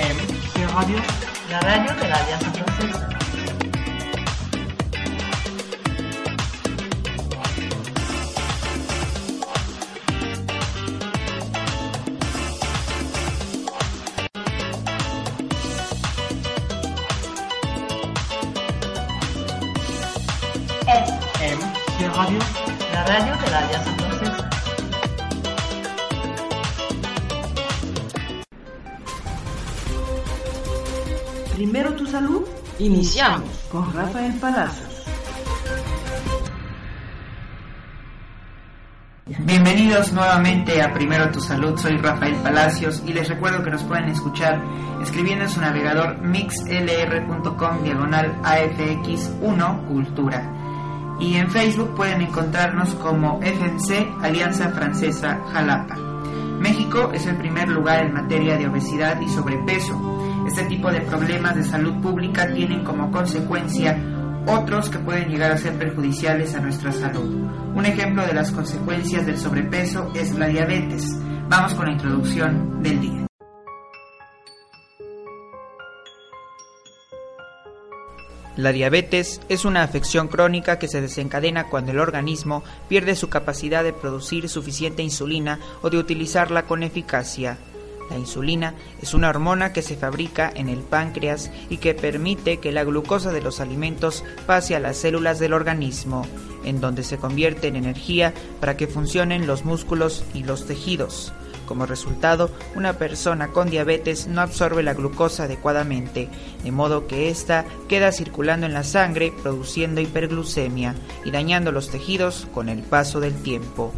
FM. Radio? La radio de la Alianza Francesa. Primero tu salud. Iniciamos con Rafael Palacios. Bienvenidos nuevamente a Primero tu Salud, soy Rafael Palacios y les recuerdo que nos pueden escuchar escribiendo en su navegador mixlr.com diagonal AFX1 Cultura. Y en Facebook pueden encontrarnos como FMC Alianza Francesa Jalapa. México es el primer lugar en materia de obesidad y sobrepeso este tipo de problemas de salud pública tienen como consecuencia otros que pueden llegar a ser perjudiciales a nuestra salud. Un ejemplo de las consecuencias del sobrepeso es la diabetes. Vamos con la introducción del día. La diabetes es una afección crónica que se desencadena cuando el organismo pierde su capacidad de producir suficiente insulina o de utilizarla con eficacia. La insulina es una hormona que se fabrica en el páncreas y que permite que la glucosa de los alimentos pase a las células del organismo, en donde se convierte en energía para que funcionen los músculos y los tejidos. Como resultado, una persona con diabetes no absorbe la glucosa adecuadamente, de modo que ésta queda circulando en la sangre produciendo hiperglucemia y dañando los tejidos con el paso del tiempo.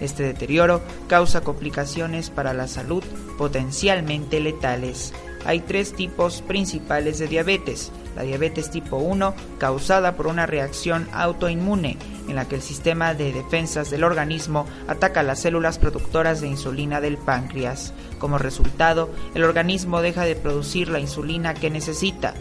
Este deterioro causa complicaciones para la salud potencialmente letales. Hay tres tipos principales de diabetes. La diabetes tipo 1, causada por una reacción autoinmune, en la que el sistema de defensas del organismo ataca las células productoras de insulina del páncreas. Como resultado, el organismo deja de producir la insulina que necesita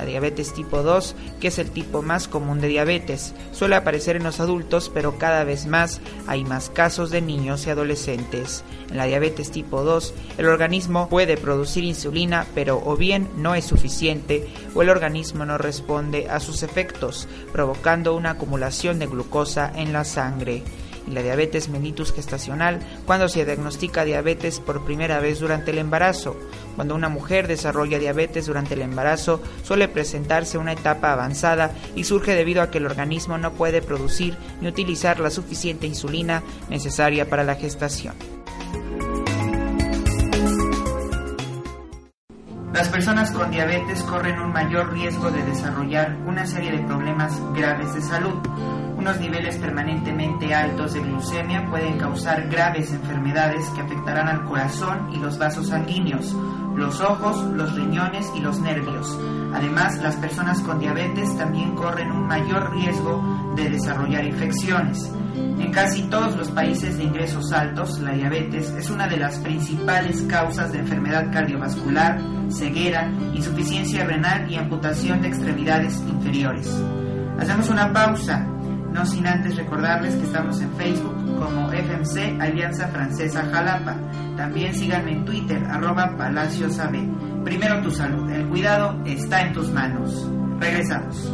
la diabetes tipo 2, que es el tipo más común de diabetes. Suele aparecer en los adultos, pero cada vez más hay más casos de niños y adolescentes. En la diabetes tipo 2, el organismo puede producir insulina, pero o bien no es suficiente o el organismo no responde a sus efectos, provocando una acumulación de glucosa en la sangre y la diabetes mellitus gestacional cuando se diagnostica diabetes por primera vez durante el embarazo. Cuando una mujer desarrolla diabetes durante el embarazo suele presentarse una etapa avanzada y surge debido a que el organismo no puede producir ni utilizar la suficiente insulina necesaria para la gestación. Las personas con diabetes corren un mayor riesgo de desarrollar una serie de problemas graves de salud. Unos niveles permanentemente altos de glucemia pueden causar graves enfermedades que afectarán al corazón y los vasos sanguíneos, los ojos, los riñones y los nervios. Además, las personas con diabetes también corren un mayor riesgo de desarrollar infecciones. En casi todos los países de ingresos altos, la diabetes es una de las principales causas de enfermedad cardiovascular, ceguera, insuficiencia renal y amputación de extremidades inferiores. Hacemos una pausa, no sin antes recordarles que estamos en Facebook como FMC Alianza Francesa Jalapa. También síganme en Twitter, arroba Palacios Primero tu salud, el cuidado está en tus manos. Regresamos.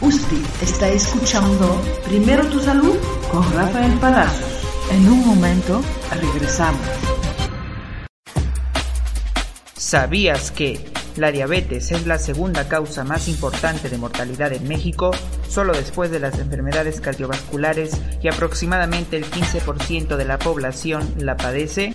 Usted está escuchando Primero tu salud con Rafael Palacios. En un momento regresamos. ¿Sabías que la diabetes es la segunda causa más importante de mortalidad en México, solo después de las enfermedades cardiovasculares y aproximadamente el 15% de la población la padece?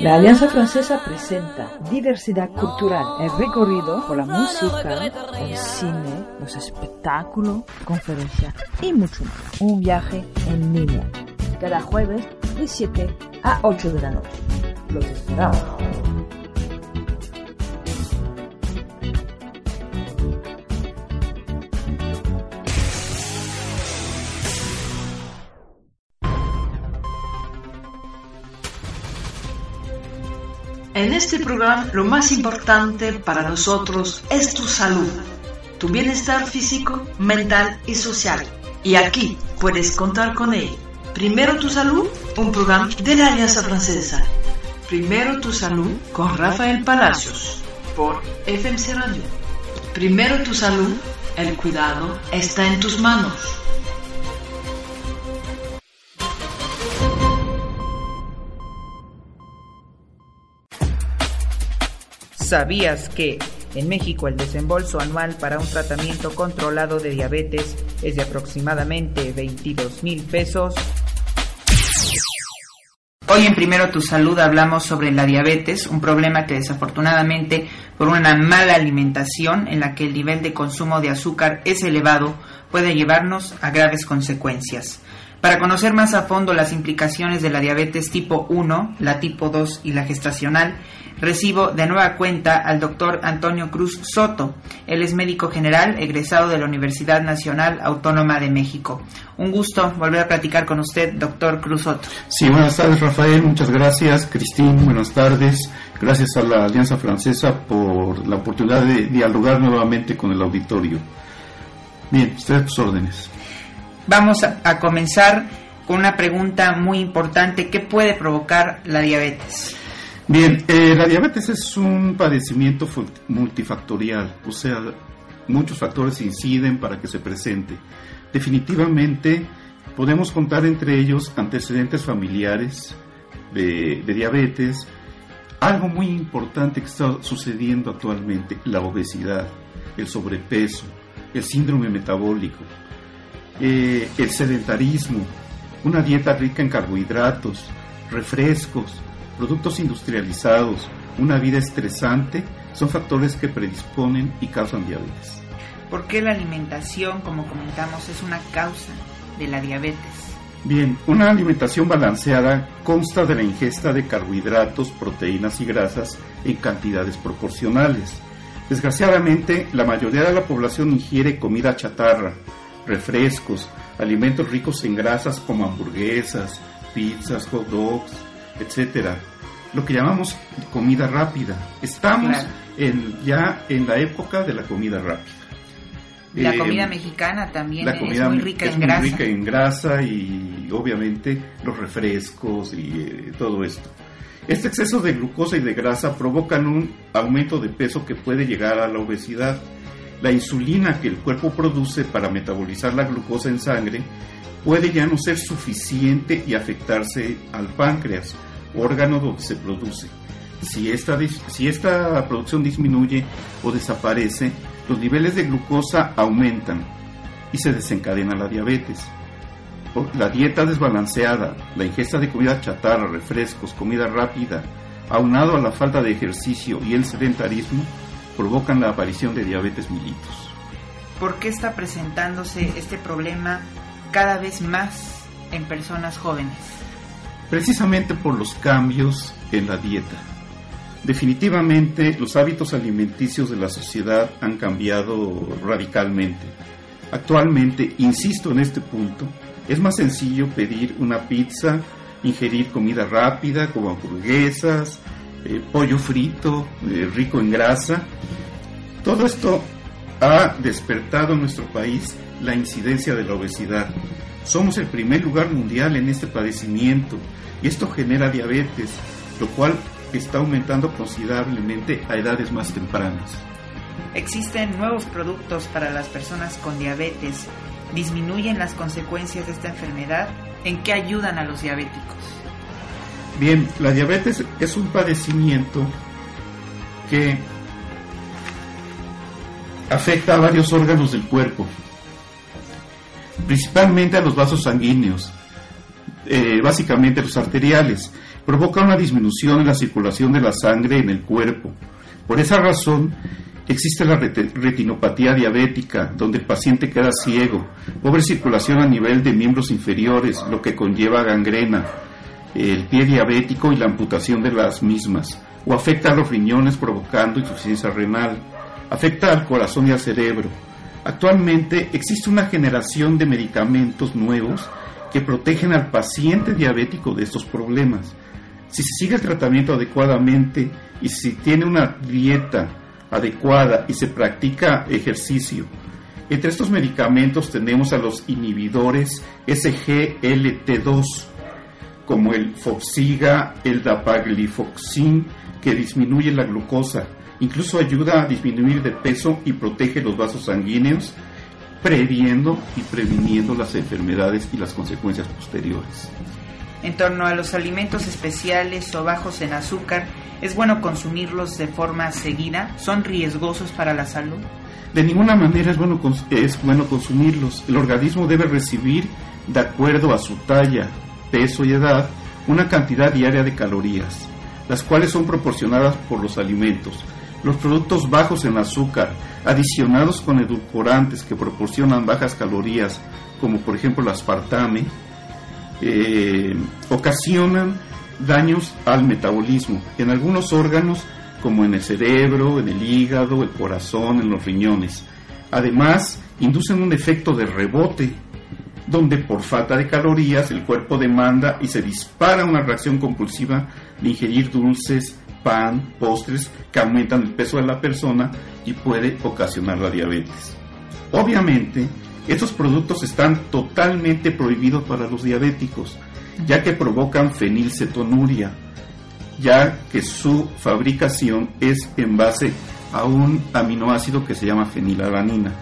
La Alianza Francesa presenta Diversidad Cultural, el recorrido por la música, el cine, los espectáculos, conferencias y mucho más. Un viaje en línea. cada jueves de 7 a 8 de la noche. Los esperamos. En este programa lo más importante para nosotros es tu salud, tu bienestar físico, mental y social. Y aquí puedes contar con él. Primero tu salud, un programa de la Alianza Francesa. Primero tu salud con Rafael Palacios por FMC Radio. Primero tu salud, el cuidado está en tus manos. ¿Sabías que en México el desembolso anual para un tratamiento controlado de diabetes es de aproximadamente 22 mil pesos? Hoy en Primero Tu Salud hablamos sobre la diabetes, un problema que desafortunadamente por una mala alimentación en la que el nivel de consumo de azúcar es elevado puede llevarnos a graves consecuencias. Para conocer más a fondo las implicaciones de la diabetes tipo 1, la tipo 2 y la gestacional, recibo de nueva cuenta al doctor Antonio Cruz Soto. Él es médico general egresado de la Universidad Nacional Autónoma de México. Un gusto volver a platicar con usted, doctor Cruz Soto. Sí, buenas tardes, Rafael. Muchas gracias. Cristín, buenas tardes. Gracias a la Alianza Francesa por la oportunidad de dialogar nuevamente con el auditorio. Bien, ustedes sus órdenes. Vamos a, comenzar con una pregunta muy importante. ¿Qué puede provocar la diabetes? Bien, eh, la diabetes es un padecimiento multifactorial, o sea, muchos factores inciden para que se presente. Definitivamente podemos contar entre ellos antecedentes familiares de diabetes, algo muy importante que está sucediendo actualmente, la obesidad, el sobrepeso, el síndrome metabólico, eh, el sedentarismo, una dieta rica en carbohidratos, refrescos, productos industrializados, una vida estresante, son factores que predisponen y causan diabetes. ¿Por qué la alimentación, como comentamos, es una causa de la diabetes? Bien, una alimentación balanceada consta de la ingesta de carbohidratos, proteínas y grasas en cantidades proporcionales. Desgraciadamente, la mayoría de la población ingiere comida chatarra, refrescos, alimentos ricos en grasas como hamburguesas, pizzas, hot dogs, etc. Lo que llamamos comida rápida. Estamos Claro. en- ya en la época de la comida rápida. La Eh, comida mexicana también la es comida muy rica es en muy grasa. rica en grasa y obviamente los refrescos y eh, todo esto. Este exceso de glucosa y de grasa provocan un aumento de peso que puede llegar a la obesidad. La insulina que el cuerpo produce para metabolizar la glucosa en sangre puede ya no ser suficiente y afectarse al páncreas, órgano donde se produce. Si esta, producción disminuye o desaparece, los niveles de glucosa aumentan y se desencadena la diabetes. La dieta desbalanceada, la ingesta de comida chatarra, refrescos, comida rápida, aunado a la falta de ejercicio y el sedentarismo, provocan la aparición de diabetes mellitus. ¿Por qué está presentándose este problema cada vez más en personas jóvenes? precisamente por los cambios en la dieta. Definitivamente los hábitos alimenticios de la sociedad han cambiado radicalmente. Actualmente, insisto en este punto, es más sencillo pedir una pizza, ingerir comida rápida como hamburguesas, eh, pollo frito, eh, rico en grasa. Todo esto ha despertado en nuestro país la incidencia de la obesidad. Somos el primer lugar mundial en este padecimiento y esto genera diabetes, lo cual está aumentando considerablemente a edades más tempranas. Existen nuevos productos para las personas con diabetes. ¿Disminuyen las consecuencias de esta enfermedad? ¿En qué ayudan a los diabéticos? Bien, la diabetes es un padecimiento que afecta a varios órganos del cuerpo, principalmente a los vasos sanguíneos, eh, básicamente los arteriales. Provoca una disminución en la circulación de la sangre en el cuerpo. Por esa razón, Existe la retinopatía diabética, donde el paciente queda ciego, pobre circulación a nivel de miembros inferiores, lo que conlleva gangrena, el pie diabético y la amputación de las mismas, o afecta a los riñones provocando insuficiencia renal, afecta al corazón y al cerebro. Actualmente existe una generación de medicamentos nuevos que protegen al paciente diabético de estos problemas. Si se sigue el tratamiento adecuadamente y si tiene una dieta adecuada y se practica ejercicio. Entre estos medicamentos tenemos a los inhibidores SGLT2, como el Foxiga, el Dapaglifoxin, que disminuye la glucosa, incluso ayuda a disminuir de peso y protege los vasos sanguíneos, previendo y previniendo las enfermedades y las consecuencias posteriores. En torno a los alimentos especiales o bajos en azúcar, ¿es bueno consumirlos de forma seguida? ¿Son riesgosos para la salud? De ninguna manera es bueno, es bueno consumirlos. El organismo debe recibir, de acuerdo a su talla, peso y edad, una cantidad diaria de calorías, las cuales son proporcionadas por los alimentos. Los productos bajos en azúcar, adicionados con edulcorantes que proporcionan bajas calorías, como por ejemplo el aspartame, eh, ocasionan daños al metabolismo en algunos órganos como en el cerebro, en el hígado, el corazón, en los riñones. Además, inducen un efecto de rebote, donde por falta de calorías el cuerpo demanda y se dispara una reacción compulsiva de ingerir dulces, pan, postres que aumentan el peso de la persona y puede ocasionar la diabetes. Obviamente, estos productos están totalmente prohibidos para los diabéticos, ya que provocan fenilcetonuria, ya que su fabricación es en base a un aminoácido que se llama fenilalanina.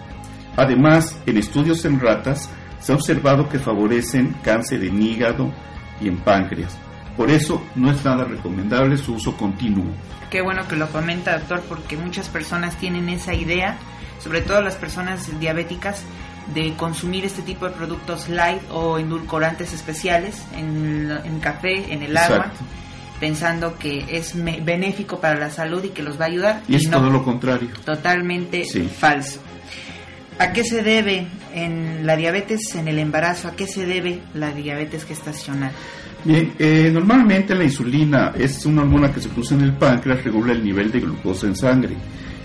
Además, en estudios en ratas se ha observado que favorecen cáncer en hígado y en páncreas. Por eso no es nada recomendable su uso continuo. Qué bueno que lo comenta, doctor, porque muchas personas tienen esa idea, sobre todo las personas diabéticas, de consumir este tipo de productos light o endulcorantes especiales en, café, en el agua, pensando que es benéfico para la salud y que los va a ayudar. Y, es todo lo contrario. Totalmente falso. ¿A qué se debe en la diabetes en el embarazo? ¿A qué se debe la diabetes gestacional? Bien, eh, normalmente la insulina es una hormona que se produce en el páncreas, regula el nivel de glucosa en sangre.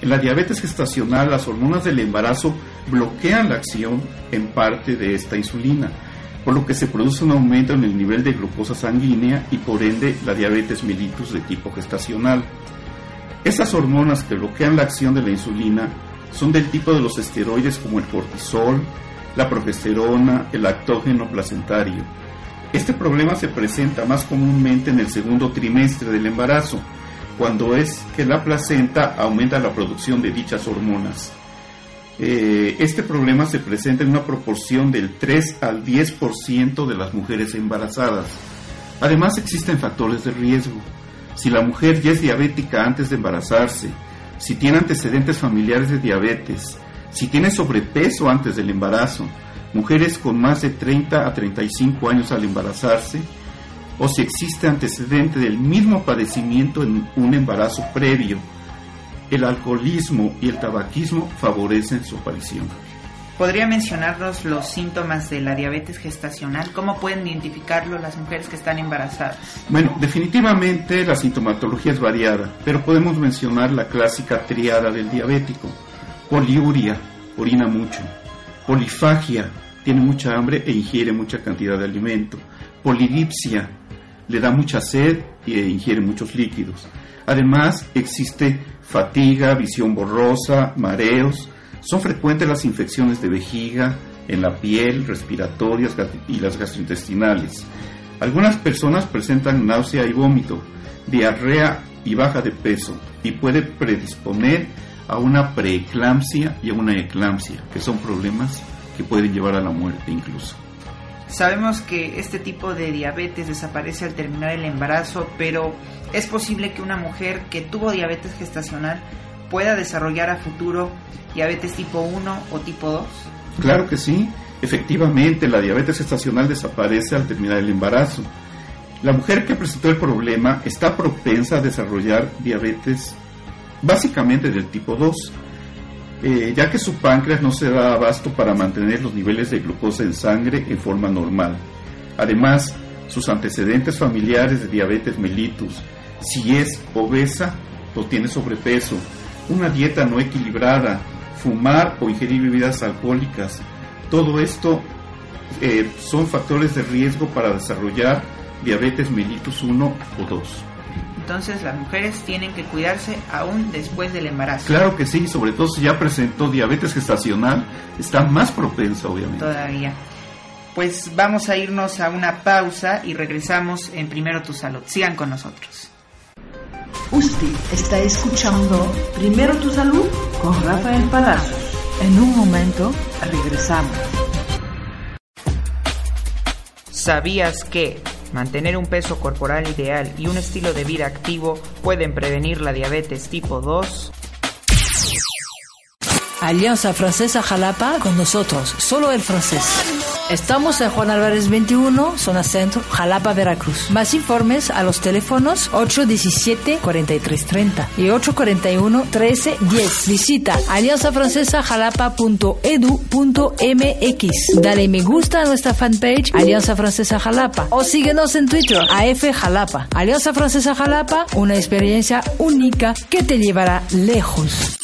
En la diabetes gestacional, las hormonas del embarazo bloquean la acción en parte de esta insulina, por lo que se produce un aumento en el nivel de glucosa sanguínea y por ende la diabetes mellitus de tipo gestacional. Estas hormonas que bloquean la acción de la insulina son del tipo de los esteroides como el cortisol, la progesterona, el lactógeno placentario. Este problema se presenta más comúnmente en el segundo trimestre del embarazo, cuando es que la placenta aumenta la producción de dichas hormonas. Eh, este problema se presenta en una proporción del 3 al 10% de las mujeres embarazadas. Además existen factores de riesgo. Si la mujer ya es diabética antes de embarazarse, si tiene antecedentes familiares de diabetes, si tiene sobrepeso antes del embarazo, mujeres con más de 30 a 35 años al embarazarse, o si existe antecedente del mismo padecimiento en un embarazo previo. El alcoholismo y el tabaquismo favorecen su aparición. ¿Podría mencionarnos los síntomas de la diabetes gestacional? ¿Cómo pueden identificarlo las mujeres que están embarazadas? Bueno, definitivamente la sintomatología es variada, pero podemos mencionar la clásica triada del diabético. Poliuria, orina mucho. Polifagia, tiene mucha hambre e ingiere mucha cantidad de alimento. Polidipsia, le da mucha sed e ingiere muchos líquidos. Además, existe fatiga, visión borrosa, mareos. Son frecuentes las infecciones de vejiga, en la piel, respiratorias y las gastrointestinales. Algunas personas presentan náusea y vómito, diarrea y baja de peso y puede predisponer a una preeclampsia y a una eclampsia, que son problemas que pueden llevar a la muerte incluso. Sabemos que este tipo de diabetes desaparece al terminar el embarazo, pero ¿es posible que una mujer que tuvo diabetes gestacional pueda desarrollar a futuro diabetes tipo 1 o tipo 2? Claro que sí. Efectivamente, la diabetes gestacional desaparece al terminar el embarazo. La mujer que presentó el problema está propensa a desarrollar diabetes básicamente del tipo 2. eh, ya que su páncreas no se da abasto para mantener los niveles de glucosa en sangre en forma normal. Además, sus antecedentes familiares de diabetes mellitus, si es obesa o tiene sobrepeso, una dieta no equilibrada, fumar o ingerir bebidas alcohólicas, todo esto eh, son factores de riesgo para desarrollar diabetes mellitus 1 o 2. Entonces las mujeres tienen que cuidarse aún después del embarazo. Claro que sí, sobre todo si ya presentó diabetes gestacional, está más propensa obviamente. Todavía. Pues vamos a irnos a una pausa y regresamos en Primero Tu Salud. Sigan con nosotros. Usted está escuchando Primero Tu Salud con Rafael Palacios. En un momento regresamos. ¿Sabías que mantener un peso corporal ideal y un estilo de vida activo pueden prevenir la diabetes tipo 2? Alianza Francesa Jalapa con nosotros, solo el francés. Estamos en Juan Álvarez 21, zona centro, Jalapa, Veracruz. Más informes a los teléfonos 817-4330 y 841-1310. Visita alianzafrancesajalapa.edu.mx. Dale me gusta a nuestra fanpage Alianza Francesa Jalapa o síguenos en Twitter AF Jalapa. Alianza Francesa Jalapa, una experiencia única que te llevará lejos.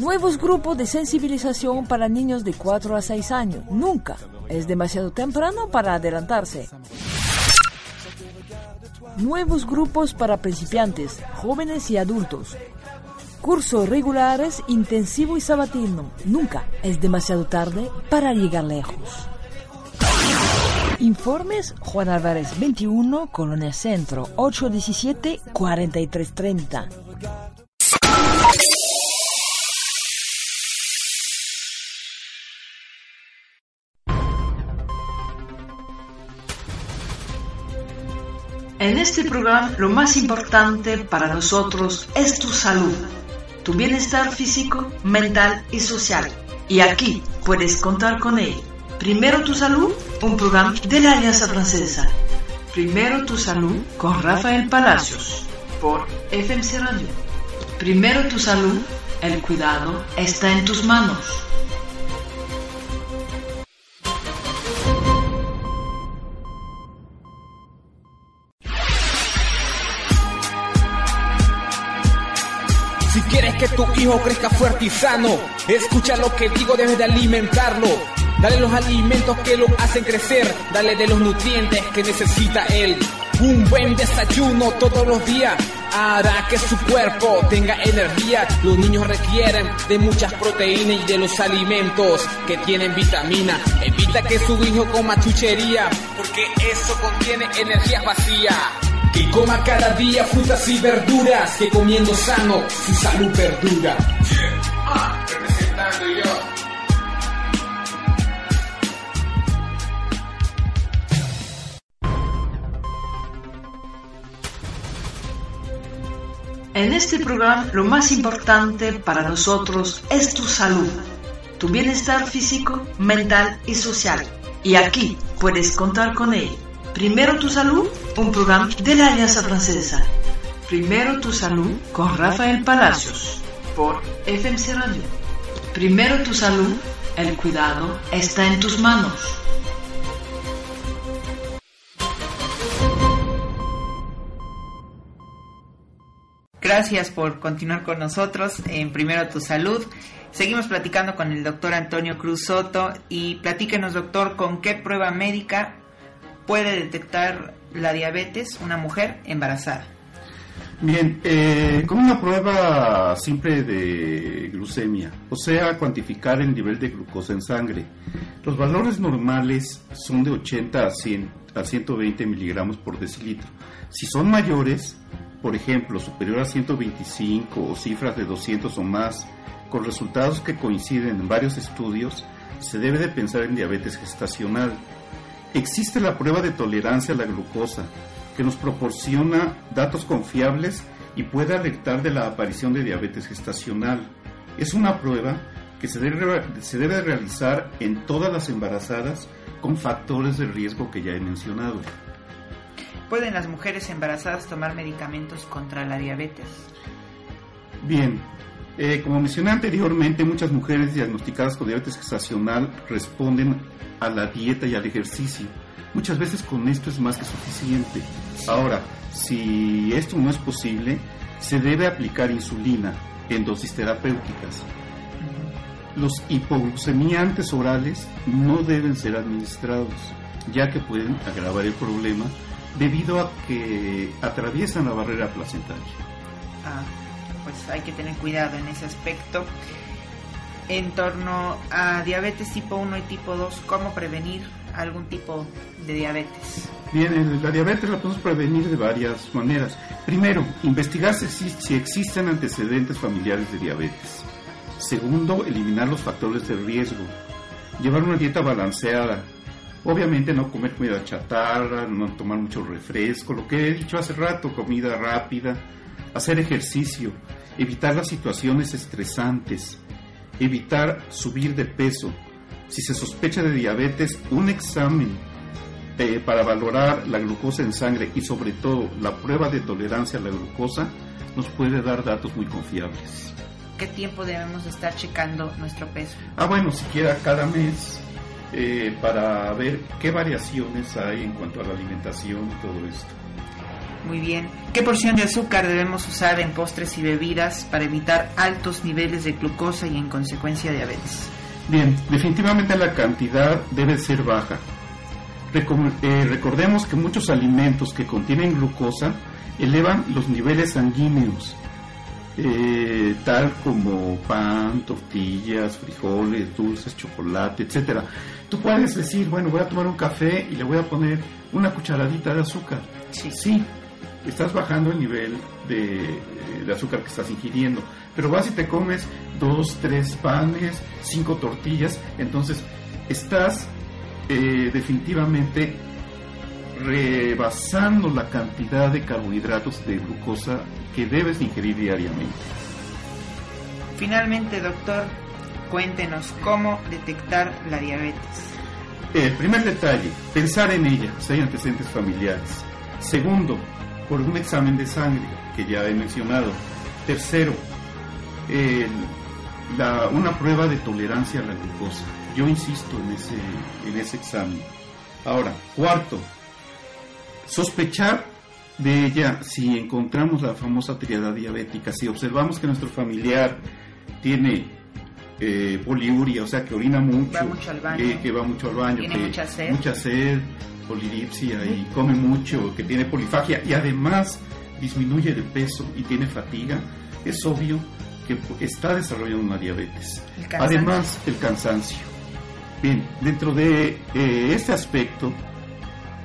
Nuevos grupos de sensibilización para niños de 4 a 6 años. Nunca es demasiado temprano para adelantarse. Nuevos grupos para principiantes, jóvenes y adultos. Cursos regulares, intensivo y sabatino. Nunca es demasiado tarde para llegar lejos. Informes Juan Álvarez 21, Colonia Centro, 817-4330. En este programa lo más importante para nosotros es tu salud, tu bienestar físico, mental y social. Y aquí puedes contar con él. Primero tu salud, un programa de la Alianza Francesa. Primero tu salud con Rafael Palacios por FMC Radio. Primero tu salud, el cuidado está en tus manos. Si quieres que tu hijo crezca fuerte y sano, escucha lo que digo, debes de alimentarlo. Dale los alimentos que lo hacen crecer, dale de los nutrientes que necesita él. Un buen desayuno todos los días hará que su cuerpo tenga energía. Los niños requieren de muchas proteínas y de los alimentos que tienen vitamina. Evita que su hijo coma chuchería, porque eso contiene energía vacía. Que coma cada día frutas y verduras, que comiendo sano su salud perdura. Ah, representando yo. En este programa lo más importante para nosotros es tu salud, tu bienestar físico, mental y social. Y aquí puedes contar con él. Primero tu salud, un programa de la Alianza Francesa. Primero tu salud con Rafael Palacios por FMC Radio. Primero tu salud, el cuidado está en tus manos. Gracias por continuar con nosotros en Primero Tu Salud. Seguimos platicando con el doctor Antonio Cruz Soto y platíquenos, doctor, con qué prueba médica puede detectar la diabetes una mujer embarazada. Bien, eh, con una prueba simple de glucemia, o sea, cuantificar el nivel de glucosa en sangre. Los valores normales son de 80 a, 100, a 120 miligramos por decilitro. Si son mayores, por ejemplo, superior a 125 o cifras de 200 o más, con resultados que coinciden en varios estudios, se debe de pensar en diabetes gestacional. Existe la prueba de tolerancia a la glucosa, que nos proporciona datos confiables y puede alertar de la aparición de diabetes gestacional. Es una prueba que se debe, se debe realizar en todas las embarazadas con factores de riesgo que ya he mencionado. ¿Pueden las mujeres embarazadas tomar medicamentos contra la diabetes? Bien, eh, como mencioné anteriormente, muchas mujeres diagnosticadas con diabetes gestacional responden a la dieta y al ejercicio. Muchas veces con esto es más que suficiente. Ahora, si esto no es posible, se debe aplicar insulina en dosis terapéuticas. Los hipoglucemiantes orales no deben ser administrados, ya que pueden agravar el problema debido a que atraviesan la barrera placentaria. Ah, pues hay que tener cuidado en ese aspecto. En torno a diabetes tipo 1 y tipo 2, ¿cómo prevenir algún tipo de diabetes? Bien, la diabetes la podemos prevenir de varias maneras. Primero, investigar si, si existen antecedentes familiares de diabetes. Segundo, eliminar los factores de riesgo. Llevar una dieta balanceada. Obviamente no comer comida chatarra, no tomar mucho refresco, lo que he dicho hace rato, comida rápida, hacer ejercicio, evitar las situaciones estresantes, evitar subir de peso. Si se sospecha de diabetes, un examen eh, para valorar la glucosa en sangre y sobre todo la prueba de tolerancia a la glucosa nos puede dar datos muy confiables. ¿Qué tiempo debemos estar checando nuestro peso? Ah, bueno, siquiera cada mes eh, para ver qué variaciones hay en cuanto a la alimentación y todo esto. Muy bien. ¿Qué porción de azúcar debemos usar en postres y bebidas para evitar altos niveles de glucosa y en consecuencia diabetes? Bien, definitivamente la cantidad debe ser baja. Recom eh, recordemos que muchos alimentos que contienen glucosa elevan los niveles sanguíneos, eh, tal como pan, tortillas, frijoles, dulces, chocolate, etcétera. Tú puedes decir, bueno, voy a tomar un café y le voy a poner una cucharadita de azúcar. Sí. Sí, estás bajando el nivel de, de, azúcar que estás ingiriendo. Pero vas y te comes dos, tres panes, cinco tortillas, entonces estás eh, definitivamente rebasando la cantidad de carbohidratos de glucosa que debes ingerir diariamente. Finalmente, doctor, cuéntenos cómo detectar la diabetes. El primer detalle, pensar en ella, si hay antecedentes familiares. Segundo, por un examen de sangre, que ya he mencionado. Tercero, la, una prueba de tolerancia a la glucosa. Yo insisto en ese, en ese examen. Ahora, cuarto, sospechar de ella si encontramos la famosa triada diabética, si observamos que nuestro familiar tiene eh, poliuria, o sea que orina mucho, va mucho al baño, eh, que va mucho al baño, tiene que mucha sed, mucha sed polidipsia y come mucho, que tiene polifagia y además disminuye de peso y tiene fatiga, es obvio que está desarrollando una diabetes. El además, el cansancio. Bien, dentro de eh, este aspecto,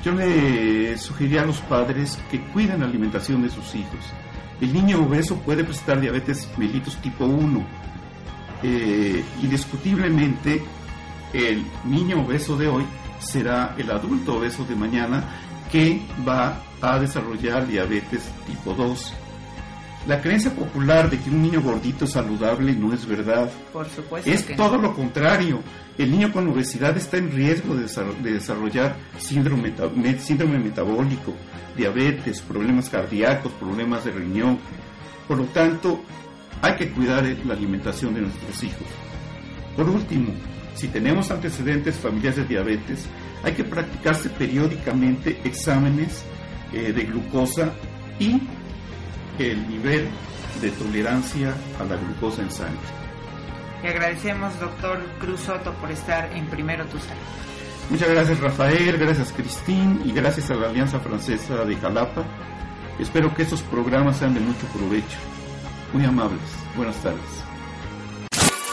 yo le sugeriría a los padres que cuiden la alimentación de sus hijos. El niño obeso puede presentar diabetes mellitus tipo 1. Eh, indiscutiblemente, el niño obeso de hoy será el adulto obeso de mañana que va a desarrollar diabetes tipo 2. La creencia popular de que un niño gordito es saludable no es verdad. Por supuesto. Es que todo lo contrario. El niño con obesidad está en riesgo de, de desarrollar síndrome, síndrome metabólico, diabetes, problemas cardíacos, problemas de riñón. Por lo tanto, hay que cuidar la alimentación de nuestros hijos. Por último, si tenemos antecedentes familiares de diabetes, hay que practicarse periódicamente exámenes eh, de glucosa y el nivel de tolerancia a la glucosa en sangre. Le agradecemos, doctor Cruz Soto, por estar en Primero Tu Salud. Muchas gracias, Rafael, gracias, Cristín, y gracias a la Alianza Francesa de Jalapa. Espero que estos programas sean de mucho provecho. Muy amables. Buenas tardes.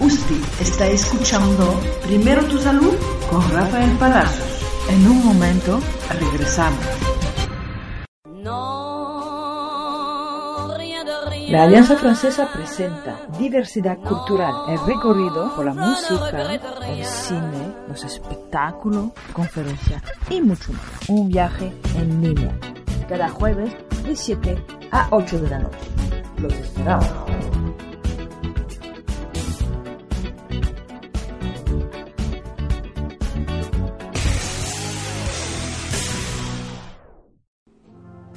Usted está escuchando Primero tu salud con Rafael Palacios. En un momento regresamos. La Alianza Francesa presenta Diversidad Cultural, el recorrido por la música, el cine, los espectáculos, conferencias y mucho más. Un viaje en línea, cada jueves de 7 a 8 de la noche. Los esperamos.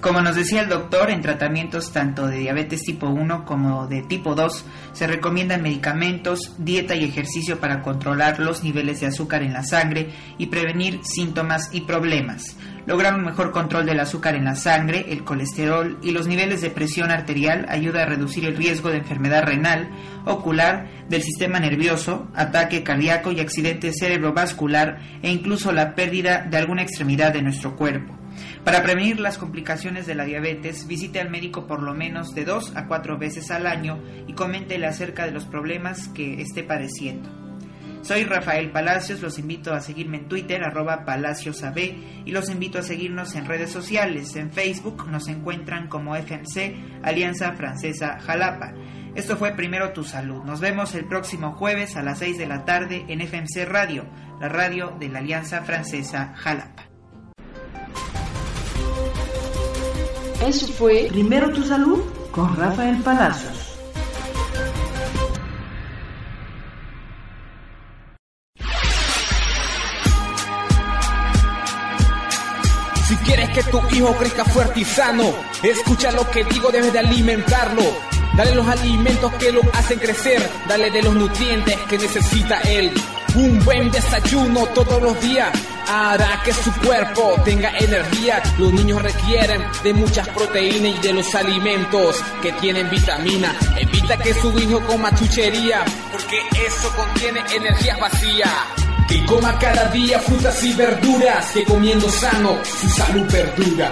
Como nos decía el doctor, en tratamientos tanto de diabetes tipo 1 como de tipo 2 se recomiendan medicamentos, dieta y ejercicio para controlar los niveles de azúcar en la sangre y prevenir síntomas y problemas. Lograr un mejor control del azúcar en la sangre, el colesterol y los niveles de presión arterial ayuda a reducir el riesgo de enfermedad renal, ocular, del sistema nervioso, ataque cardíaco y accidente cerebrovascular e incluso la pérdida de alguna extremidad de nuestro cuerpo. Para prevenir las complicaciones de la diabetes, visite al médico por lo menos de dos a cuatro veces al año y coméntele acerca de los problemas que esté padeciendo. Soy Rafael Palacios, los invito a seguirme en Twitter, arroba palaciosab, y los invito a seguirnos en redes sociales. En Facebook nos encuentran como FMC, Alianza Francesa Jalapa. Esto fue Primero Tu Salud. Nos vemos el próximo jueves a las 6 de la tarde en FMC Radio, la radio de la Alianza Francesa Jalapa. Eso fue Primero tu salud con Rafael Palacios. Si quieres que tu hijo crezca fuerte y sano, escucha lo que digo, debes de alimentarlo. Dale los alimentos que lo hacen crecer, dale de los nutrientes que necesita él. Un buen desayuno todos los días hará que su cuerpo tenga energía. Los niños requieren de muchas proteínas y de los alimentos que tienen vitamina. Evita que su hijo coma chuchería, porque eso contiene energía vacía. Que coma cada día frutas y verduras, que comiendo sano su salud perdura.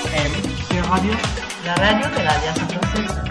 Radio, la radio de la Alianza Francesa.